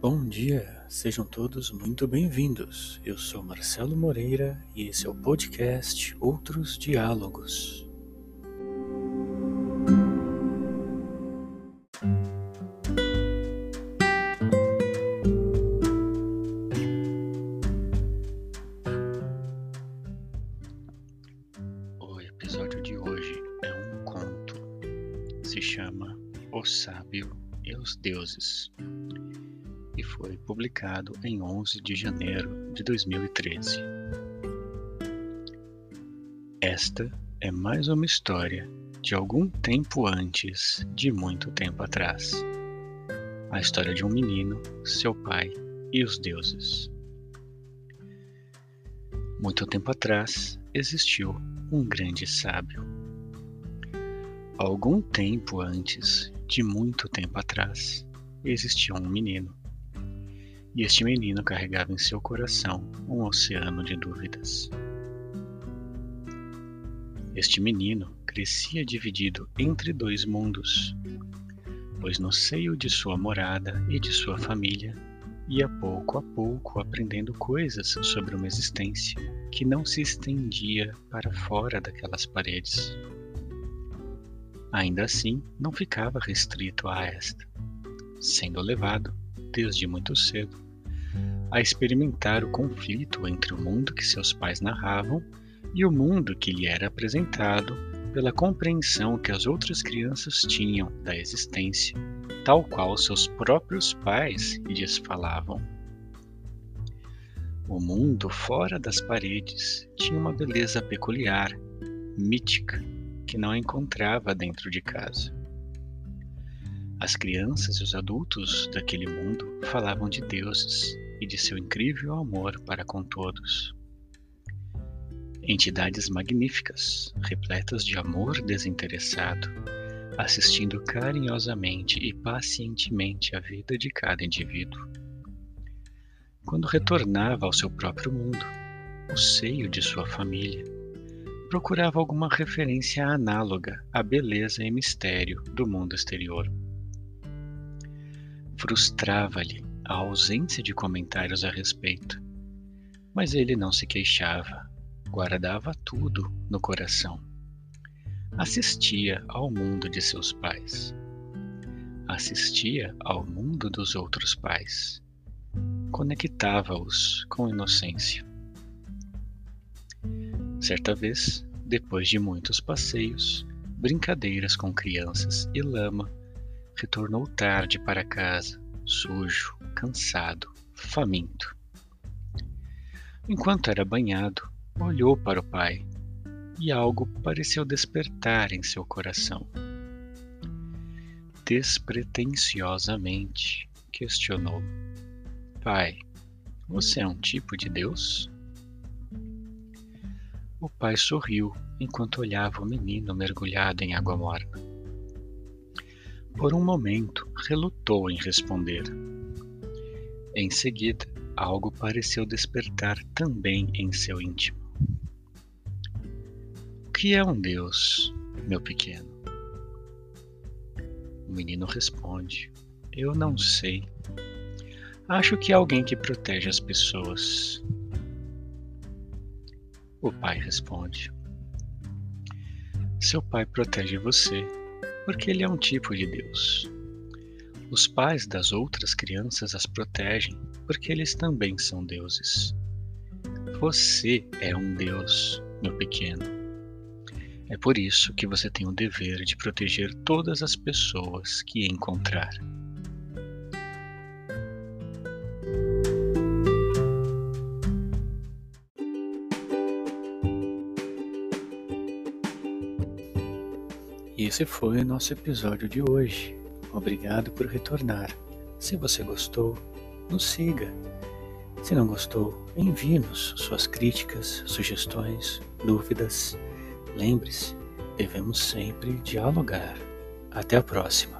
Bom dia, sejam todos muito bem-vindos. Eu sou Marcelo Moreira e esse é o podcast Outros Diálogos. O episódio de hoje é um conto. Se chama O Sábio e os Deuses e foi publicado em 11 de janeiro de 2013. Esta é mais uma história de algum tempo antes de muito tempo atrás. A história de um menino, seu pai e os deuses. Muito tempo atrás existiu um grande sábio. Algum tempo antes de muito tempo atrás existia um menino e este menino carregava em seu coração um oceano de dúvidas. Este menino crescia dividido entre dois mundos, pois no seio de sua morada e de sua família ia pouco a pouco aprendendo coisas sobre uma existência que não se estendia para fora daquelas paredes. Ainda assim, não ficava restrito a esta, sendo levado desde muito cedo, a experimentar o conflito entre o mundo que seus pais narravam e o mundo que lhe era apresentado pela compreensão que as outras crianças tinham da existência, tal qual seus próprios pais lhes falavam. O mundo fora das paredes tinha uma beleza peculiar, mítica, que não encontrava dentro de casa. As crianças e os adultos daquele mundo falavam de deuses e de seu incrível amor para com todos. Entidades magníficas, repletas de amor desinteressado, assistindo carinhosamente e pacientemente a vida de cada indivíduo. Quando retornava ao seu próprio mundo, o seio de sua família, procurava alguma referência análoga à beleza e mistério do mundo exterior Frustrava-lhe a ausência de comentários a respeito, mas ele não se queixava, guardava tudo no coração. Assistia ao mundo de seus pais. Assistia ao mundo dos outros pais. Conectava-os com inocência. Certa vez, depois de muitos passeios, brincadeiras com crianças e lama, retornou tarde para casa, sujo, cansado, faminto. Enquanto era banhado, olhou para o pai e algo pareceu despertar em seu coração. Despretensiosamente questionou: Pai, você é um tipo de Deus? O pai sorriu enquanto olhava o menino mergulhado em água morna. Por um momento, relutou em responder. Em seguida, algo pareceu despertar também em seu íntimo. O que é um Deus, meu pequeno? O menino responde: Eu não sei. Acho que é alguém que protege as pessoas. O pai responde: Seu pai protege você porque ele é um tipo de Deus. Os pais das outras crianças as protegem porque eles também são deuses. Você é um Deus, meu pequeno. É por isso que você tem o dever de proteger todas as pessoas que encontrar. Esse foi o nosso episódio de hoje. Obrigado por retornar. Se você gostou, nos siga. Se não gostou, envie-nos suas críticas, sugestões, dúvidas. Lembre-se, devemos sempre dialogar. Até a próxima.